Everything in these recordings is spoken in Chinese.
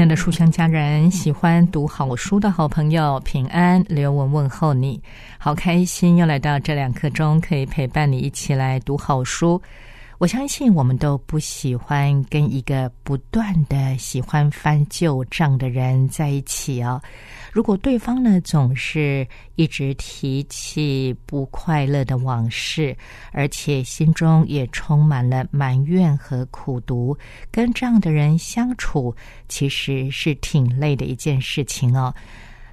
爱的书香家人，喜欢读好书的好朋友，平安，刘文问候你，好开心，又来到这两刻钟，可以陪伴你一起来读好书。我相信我们都不喜欢跟一个不断的喜欢翻旧账的人在一起哦。如果对方呢总是一直提起不快乐的往事，而且心中也充满了埋怨和苦毒，跟这样的人相处其实是挺累的一件事情哦。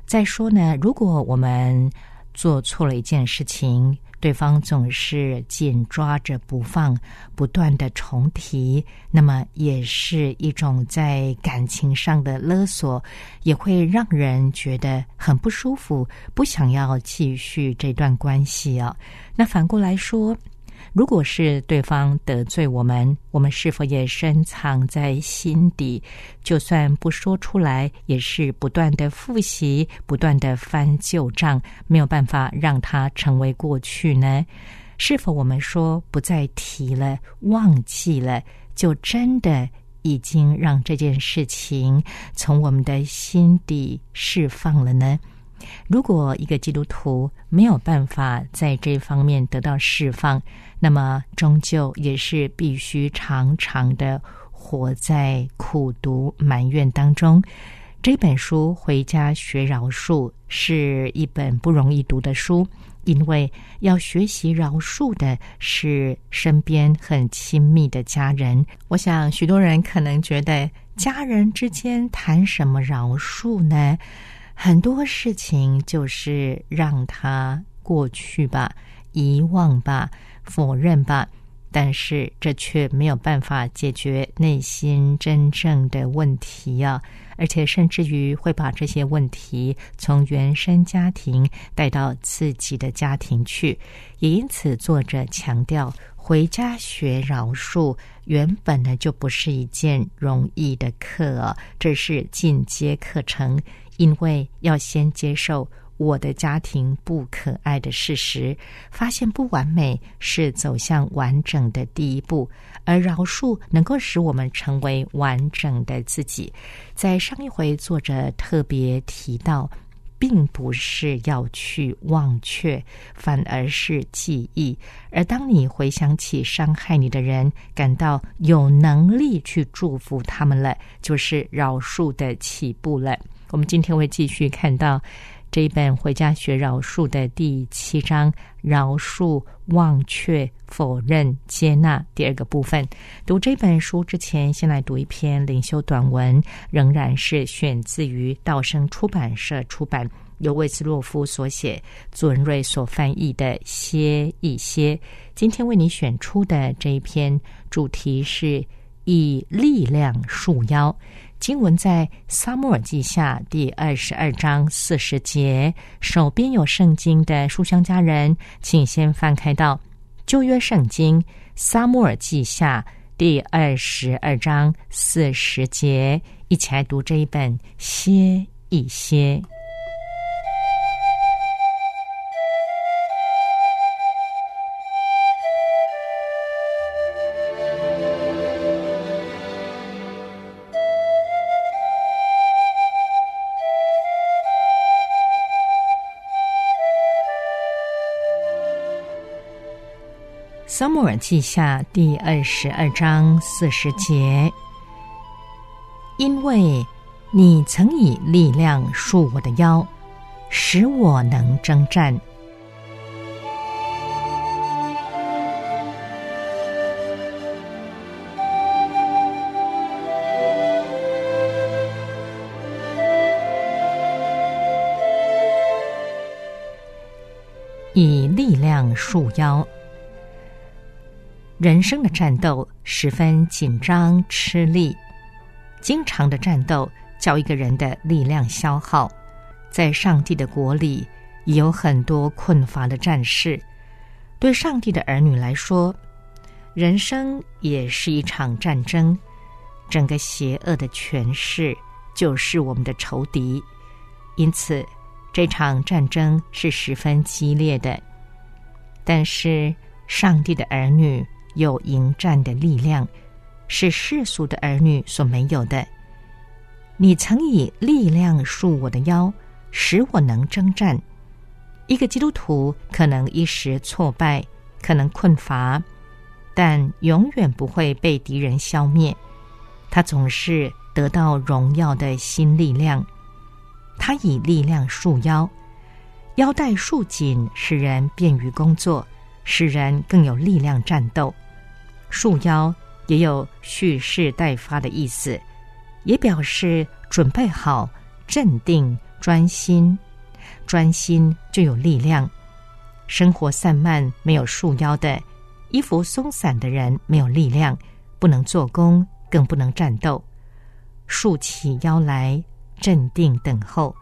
再说呢，如果我们做错了一件事情，对方总是紧抓着不放，不断的重提，那么也是一种在感情上的勒索，也会让人觉得很不舒服，不想要继续这段关系啊。那反过来说。如果是对方得罪我们，我们是否也深藏在心底？就算不说出来，也是不断的复习，不断的翻旧账，没有办法让它成为过去呢？是否我们说不再提了，忘记了，就真的已经让这件事情从我们的心底释放了呢？如果一个基督徒没有办法在这方面得到释放，那么终究也是必须常常的活在苦读埋怨当中。这本书《回家学饶恕》是一本不容易读的书，因为要学习饶恕的是身边很亲密的家人。我想许多人可能觉得，家人之间谈什么饶恕呢？很多事情就是让它过去吧，遗忘吧，否认吧，但是这却没有办法解决内心真正的问题呀！而且甚至于会把这些问题从原生家庭带到自己的家庭去。也因此，作者强调，回家学饶恕原本呢就不是一件容易的课，这是进阶课程。因为要先接受我的家庭不可爱的事实，发现不完美是走向完整的第一步，而饶恕能够使我们成为完整的自己。在上一回，作者特别提到，并不是要去忘却，反而是记忆。而当你回想起伤害你的人，感到有能力去祝福他们了，就是饶恕的起步了。我们今天会继续看到这一本《回家学饶恕》的第七章“饶恕、忘却、否认、接纳”第二个部分。读这本书之前，先来读一篇领袖短文，仍然是选自于道生出版社出版，由魏斯洛夫所写，朱文瑞所翻译的《歇一歇》。今天为你选出的这一篇主题是以力量束腰。经文在《撒母耳记下》第二十二章四十节。手边有圣经的书香家人，请先翻开到旧约圣经《撒母耳记下》第二十二章四十节，一起来读这一本，歇一歇。撒母耳记下第二十二章四十节，因为你曾以力量束我的腰，使我能征战。以力量束腰。人生的战斗十分紧张吃力，经常的战斗叫一个人的力量消耗。在上帝的国里，也有很多困乏的战士。对上帝的儿女来说，人生也是一场战争。整个邪恶的权势就是我们的仇敌，因此这场战争是十分激烈的。但是，上帝的儿女有迎战的力量，是世俗的儿女所没有的。你曾以力量束我的腰，使我能征战。一个基督徒可能一时挫败，可能困乏，但永远不会被敌人消灭。他总是得到荣耀的新力量。他以力量束腰，腰带束紧，使人便于工作，使人更有力量战斗。束腰也有蓄势待发的意思，也表示准备好、镇定、专心。专心就有力量。生活散漫、没有束腰的，衣服松散的人没有力量，不能做工，更不能战斗。竖起腰来，镇定等候。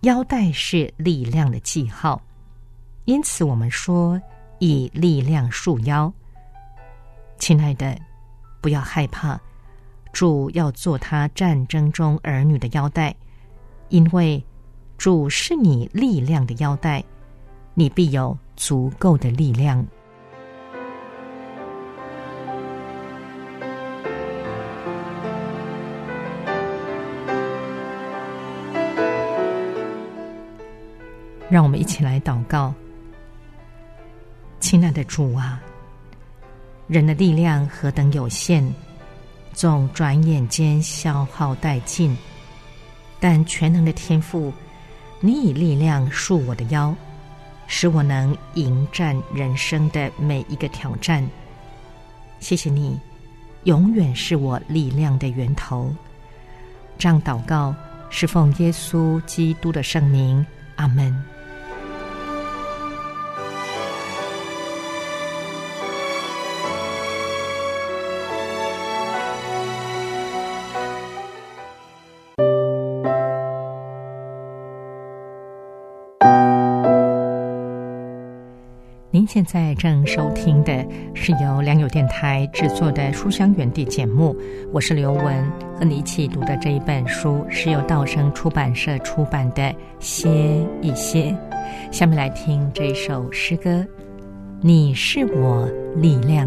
腰带是力量的记号，因此我们说以力量束腰。亲爱的，不要害怕，主要做他战争中儿女的腰带，因为。主是你力量的腰带，你必有足够的力量。让我们一起来祷告，亲爱的主啊，人的力量何等有限，总转眼间消耗殆尽，但全能的天赋。你以力量束我的腰，使我能迎战人生的每一个挑战。谢谢你，永远是我力量的源头。这样祷告，是奉耶稣基督的圣名。阿门。在正收听的是由良友电台制作的《书香园地》节目，我是刘文，和你一起读的这一本书是由道生出版社出版的《歇一歇》。下面来听这首诗歌：你是我力量。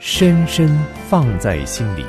深深放在心里。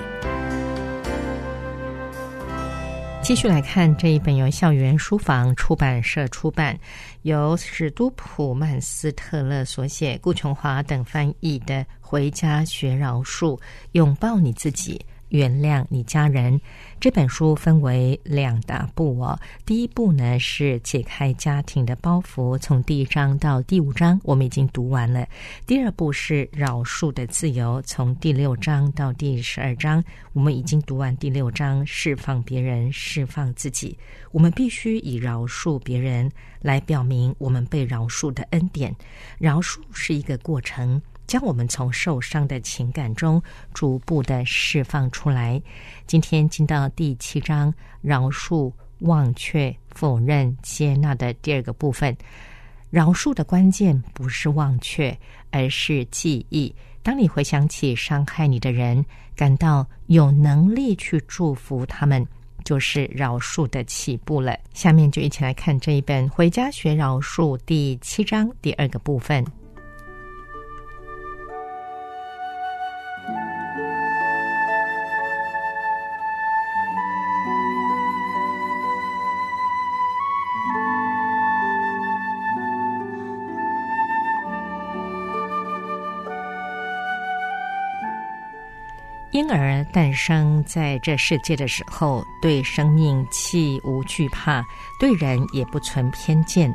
继续来看这一本由校园书房出版社出版，由史都普曼斯特勒所写，顾琼华等翻译的《回家学饶恕》，拥抱你自己。原谅你家人这本书分为两大部哦。第一部呢是解开家庭的包袱，从第一章到第五章我们已经读完了。第二部是饶恕的自由，从第六章到第十二章我们已经读完第六章，释放别人，释放自己。我们必须以饶恕别人来表明我们被饶恕的恩典。饶恕是一个过程。将我们从受伤的情感中逐步的释放出来。今天进到第七章，饶恕、忘却、否认、接纳的第二个部分。饶恕的关键不是忘却，而是记忆。当你回想起伤害你的人，感到有能力去祝福他们，就是饶恕的起步了。下面就一起来看这一本《回家学饶恕》第七章第二个部分。婴儿诞生在这世界的时候，对生命弃无惧怕，对人也不存偏见。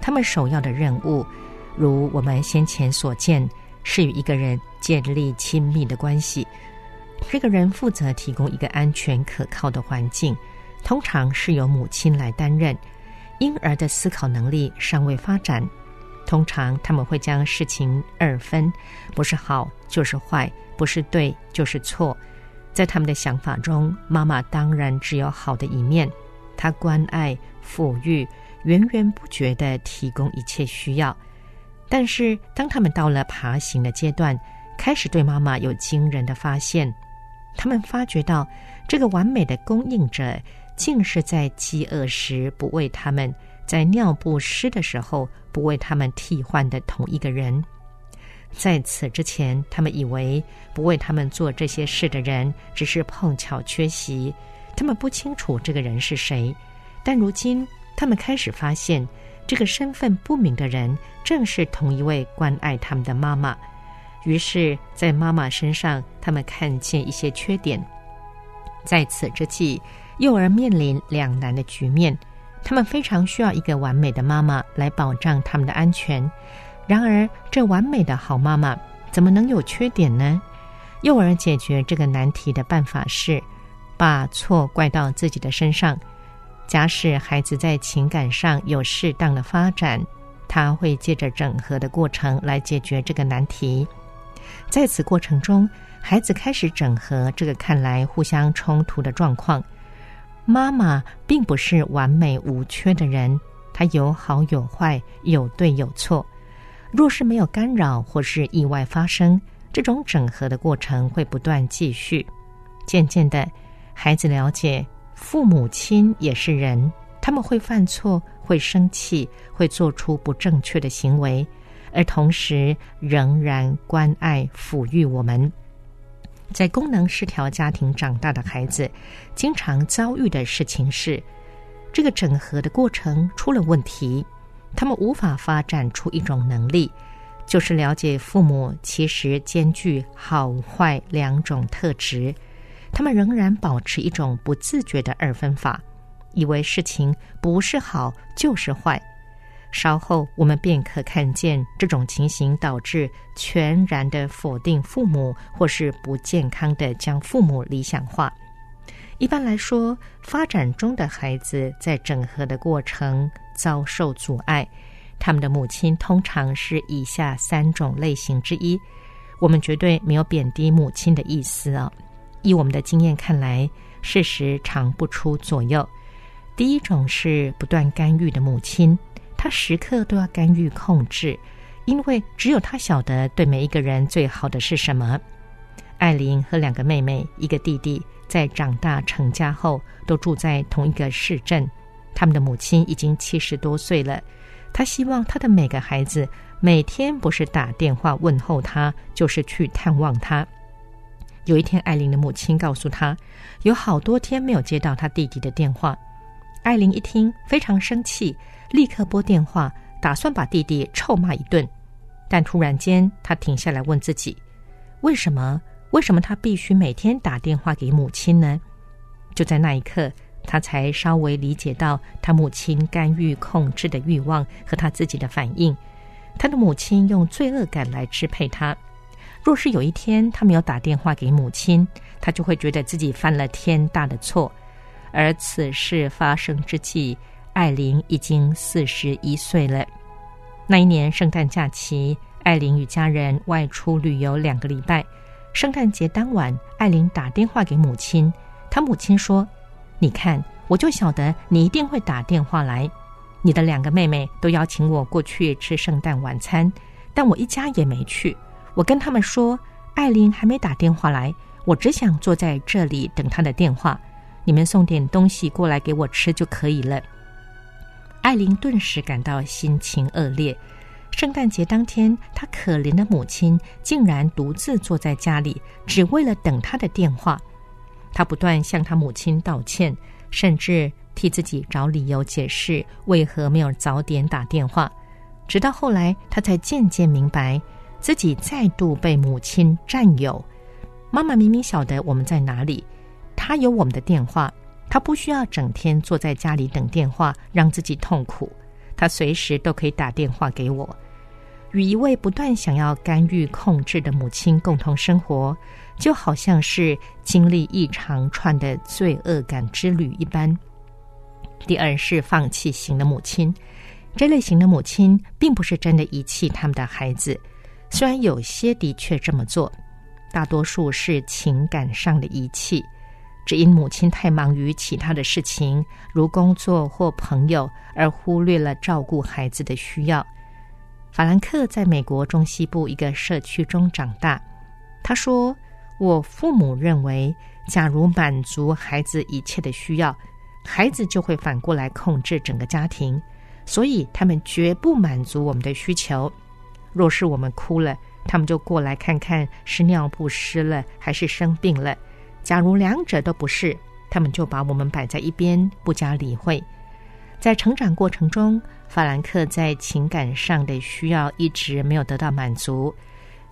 他们首要的任务，如我们先前所见，是与一个人建立亲密的关系。这个人负责提供一个安全可靠的环境，通常是由母亲来担任。婴儿的思考能力尚未发展，通常他们会将事情二分，不是好就是坏。不是对就是错，在他们的想法中，妈妈当然只有好的一面，她关爱、抚育，源源不绝的提供一切需要。但是，当他们到了爬行的阶段，开始对妈妈有惊人的发现。他们发觉到，这个完美的供应者，竟是在饥饿时不为他们，在尿不湿的时候不为他们替换的同一个人。在此之前，他们以为不为他们做这些事的人只是碰巧缺席，他们不清楚这个人是谁。但如今，他们开始发现，这个身份不明的人正是同一位关爱他们的妈妈。于是，在妈妈身上，他们看见一些缺点。在此之际，幼儿面临两难的局面：他们非常需要一个完美的妈妈来保障他们的安全。然而，这完美的好妈妈怎么能有缺点呢？幼儿解决这个难题的办法是，把错怪到自己的身上。假使孩子在情感上有适当的发展，他会借着整合的过程来解决这个难题。在此过程中，孩子开始整合这个看来互相冲突的状况。妈妈并不是完美无缺的人，她有好有坏，有对有错。若是没有干扰或是意外发生，这种整合的过程会不断继续。渐渐的，孩子了解父母亲也是人，他们会犯错，会生气，会做出不正确的行为，而同时仍然关爱抚育我们。在功能失调家庭长大的孩子，经常遭遇的事情是，这个整合的过程出了问题。他们无法发展出一种能力，就是了解父母其实兼具好坏两种特质。他们仍然保持一种不自觉的二分法，以为事情不是好就是坏。稍后我们便可看见这种情形导致全然的否定父母，或是不健康的将父母理想化。一般来说，发展中的孩子在整合的过程遭受阻碍，他们的母亲通常是以下三种类型之一。我们绝对没有贬低母亲的意思啊！以我们的经验看来，事实常不出左右。第一种是不断干预的母亲，他时刻都要干预控制，因为只有他晓得对每一个人最好的是什么。艾琳和两个妹妹，一个弟弟。在长大成家后，都住在同一个市镇。他们的母亲已经七十多岁了。他希望他的每个孩子每天不是打电话问候他，就是去探望他。有一天，艾琳的母亲告诉他，有好多天没有接到他弟弟的电话。艾琳一听非常生气，立刻拨电话，打算把弟弟臭骂一顿。但突然间，他停下来问自己：为什么？为什么他必须每天打电话给母亲呢？就在那一刻，他才稍微理解到他母亲干预控制的欲望和他自己的反应。他的母亲用罪恶感来支配他。若是有一天他没有打电话给母亲，他就会觉得自己犯了天大的错。而此事发生之际，艾琳已经四十一岁了。那一年圣诞假期，艾琳与家人外出旅游两个礼拜。圣诞节当晚，艾琳打电话给母亲。她母亲说：“你看，我就晓得你一定会打电话来。你的两个妹妹都邀请我过去吃圣诞晚餐，但我一家也没去。我跟他们说，艾琳还没打电话来，我只想坐在这里等她的电话。你们送点东西过来给我吃就可以了。”艾琳顿时感到心情恶劣。圣诞节当天，她可怜的母亲竟然独自坐在家里，只为了等她的电话。她不断向她母亲道歉，甚至替自己找理由解释为何没有早点打电话。直到后来，她才渐渐明白，自己再度被母亲占有。妈妈明明晓得我们在哪里，她有我们的电话，她不需要整天坐在家里等电话，让自己痛苦。她随时都可以打电话给我。与一位不断想要干预控制的母亲共同生活，就好像是经历一长串的罪恶感之旅一般。第二是放弃型的母亲，这类型的母亲并不是真的遗弃他们的孩子，虽然有些的确这么做，大多数是情感上的遗弃，只因母亲太忙于其他的事情，如工作或朋友，而忽略了照顾孩子的需要。法兰克在美国中西部一个社区中长大。他说：“我父母认为，假如满足孩子一切的需要，孩子就会反过来控制整个家庭，所以他们绝不满足我们的需求。若是我们哭了，他们就过来看看是尿布湿了还是生病了。假如两者都不是，他们就把我们摆在一边，不加理会。”在成长过程中，法兰克在情感上的需要一直没有得到满足。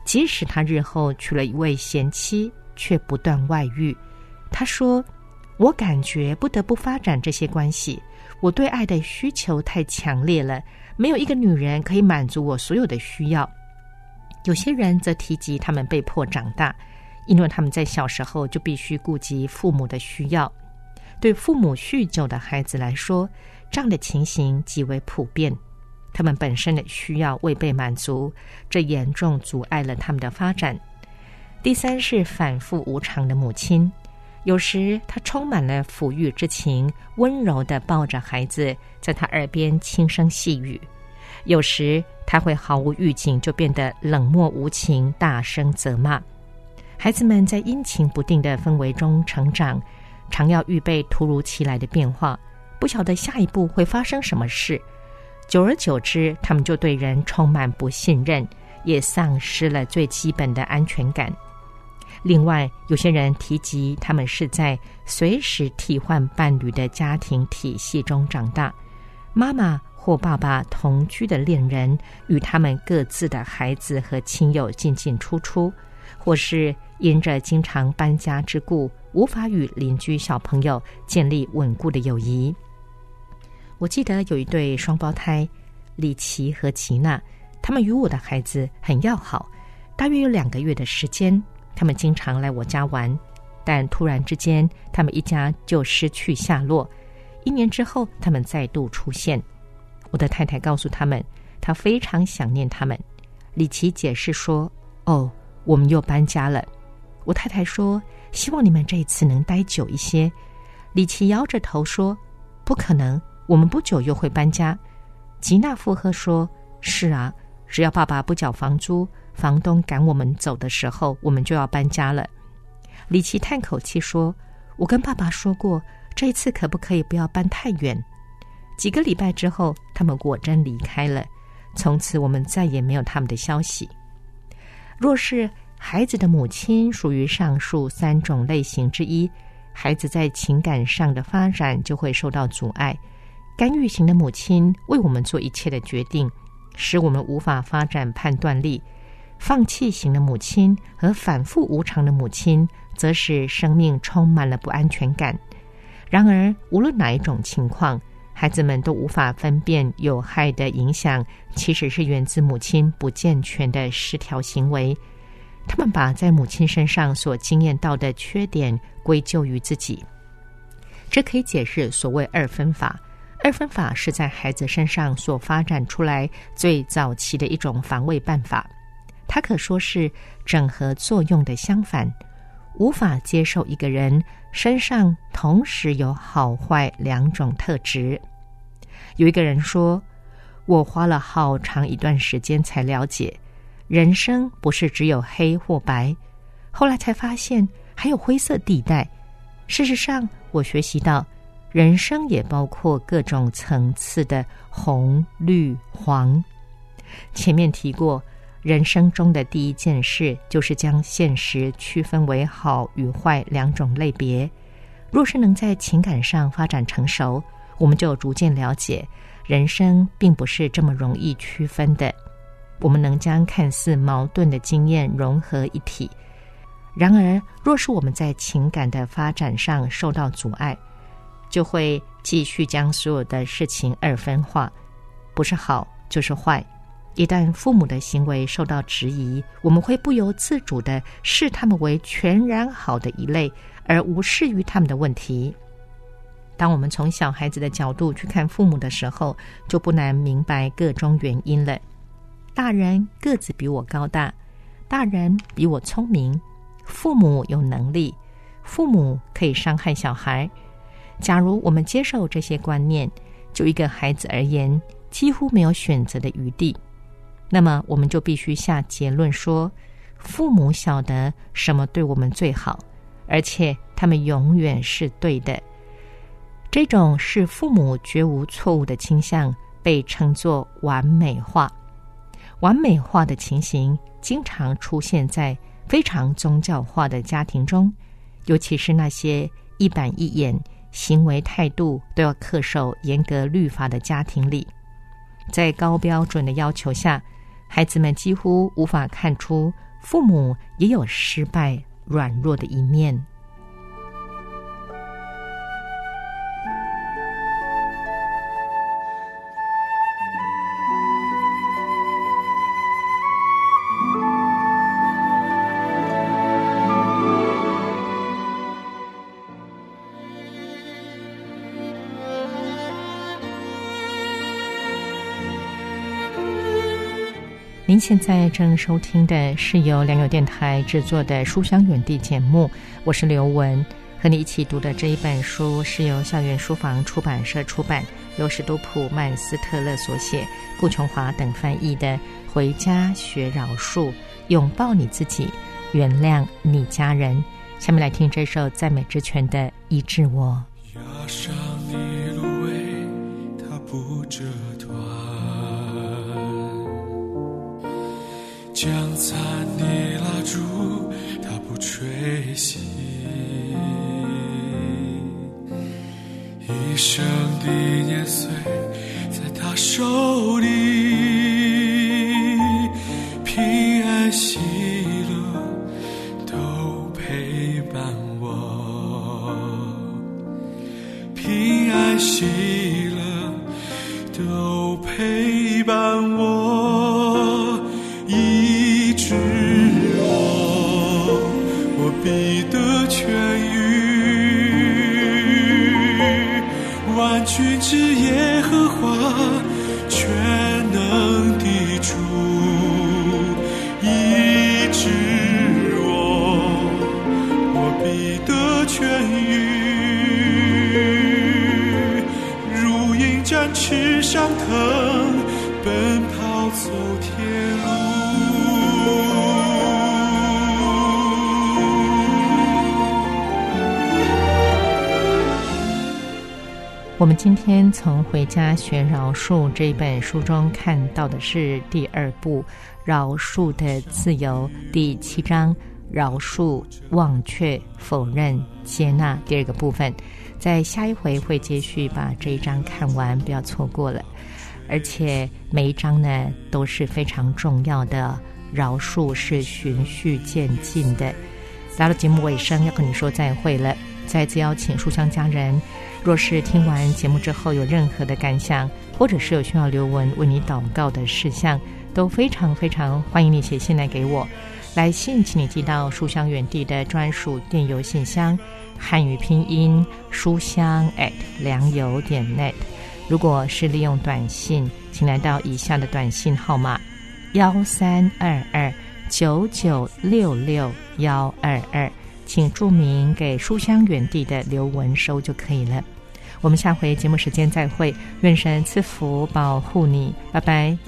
即使他日后娶了一位贤妻，却不断外遇。他说：“我感觉不得不发展这些关系。我对爱的需求太强烈了，没有一个女人可以满足我所有的需要。”有些人则提及他们被迫长大，因为他们在小时候就必须顾及父母的需要。对父母酗酒的孩子来说，这样的情形极为普遍，他们本身的需要未被满足，这严重阻碍了他们的发展。第三是反复无常的母亲，有时她充满了抚育之情，温柔的抱着孩子，在他耳边轻声细语；有时她会毫无预警就变得冷漠无情，大声责骂。孩子们在阴晴不定的氛围中成长，常要预备突如其来的变化。不晓得下一步会发生什么事，久而久之，他们就对人充满不信任，也丧失了最基本的安全感。另外，有些人提及他们是在随时替换伴侣的家庭体系中长大，妈妈或爸爸同居的恋人与他们各自的孩子和亲友进进出出，或是因着经常搬家之故，无法与邻居小朋友建立稳固的友谊。我记得有一对双胞胎，李奇和吉娜，他们与我的孩子很要好。大约有两个月的时间，他们经常来我家玩。但突然之间，他们一家就失去下落。一年之后，他们再度出现。我的太太告诉他们，她非常想念他们。李奇解释说：“哦，我们又搬家了。”我太太说：“希望你们这一次能待久一些。”李奇摇着头说：“不可能。”我们不久又会搬家，吉娜附和说：“是啊，只要爸爸不缴房租，房东赶我们走的时候，我们就要搬家了。”李奇叹口气说：“我跟爸爸说过，这一次可不可以不要搬太远？”几个礼拜之后，他们果真离开了，从此我们再也没有他们的消息。若是孩子的母亲属于上述三种类型之一，孩子在情感上的发展就会受到阻碍。干预型的母亲为我们做一切的决定，使我们无法发展判断力；放弃型的母亲和反复无常的母亲，则使生命充满了不安全感。然而，无论哪一种情况，孩子们都无法分辨有害的影响其实是源自母亲不健全的失调行为。他们把在母亲身上所经验到的缺点归咎于自己，这可以解释所谓二分法。二分法是在孩子身上所发展出来最早期的一种防卫办法，它可说是整合作用的相反。无法接受一个人身上同时有好坏两种特质。有一个人说：“我花了好长一段时间才了解，人生不是只有黑或白，后来才发现还有灰色地带。事实上，我学习到。”人生也包括各种层次的红、绿、黄。前面提过，人生中的第一件事就是将现实区分为好与坏两种类别。若是能在情感上发展成熟，我们就逐渐了解，人生并不是这么容易区分的。我们能将看似矛盾的经验融合一体。然而，若是我们在情感的发展上受到阻碍，就会继续将所有的事情二分化，不是好就是坏。一旦父母的行为受到质疑，我们会不由自主的视他们为全然好的一类，而无视于他们的问题。当我们从小孩子的角度去看父母的时候，就不难明白各种原因了。大人个子比我高大，大人比我聪明，父母有能力，父母可以伤害小孩。假如我们接受这些观念，就一个孩子而言，几乎没有选择的余地。那么，我们就必须下结论说，父母晓得什么对我们最好，而且他们永远是对的。这种是父母绝无错误的倾向，被称作完美化。完美化的情形经常出现在非常宗教化的家庭中，尤其是那些一板一眼、行为态度都要恪守严格律法的家庭里。在高标准的要求下，孩子们几乎无法看出父母也有失败、软弱的一面。现在正收听的是由良友电台制作的《书香远地》节目，我是刘雯，和你一起读的这一本书是由校园书房出版社出版，由史都普曼斯特勒所写，顾琼华等翻译的《回家学饶恕，拥抱你自己，原谅你家人》。下面来听这首赞美之泉的《医治我》。压上你芦苇，它不折断；将残的蜡烛，它不吹熄。一生的年岁，在他手里，痊愈。如鹰展翅上腾，奔跑走天路。我们今天从《回家学饶恕》这本书中看到的是第二部《饶恕的自由》第七章“饶恕、忘却、否认、接纳”第二个部分。在下一回会继续把这一章看完，不要错过了。而且每一章呢都是非常重要的，饶恕是循序渐进的。来到节目尾声，要跟你说再会了。再次邀请书香家人，若是听完节目之后有任何的感想，或者是有需要刘文为你祷告的事项，都非常非常欢迎你写信来给我。来信请你寄到书香园地的专属电邮信箱，汉语拼音书香 at 良友点 net。如果是利用短信，请来到以下的短信号码：幺三二二九九六六幺二二。请注明给书香园地的刘文收就可以了。我们下回节目时间再会，愿神赐福保护你，拜拜。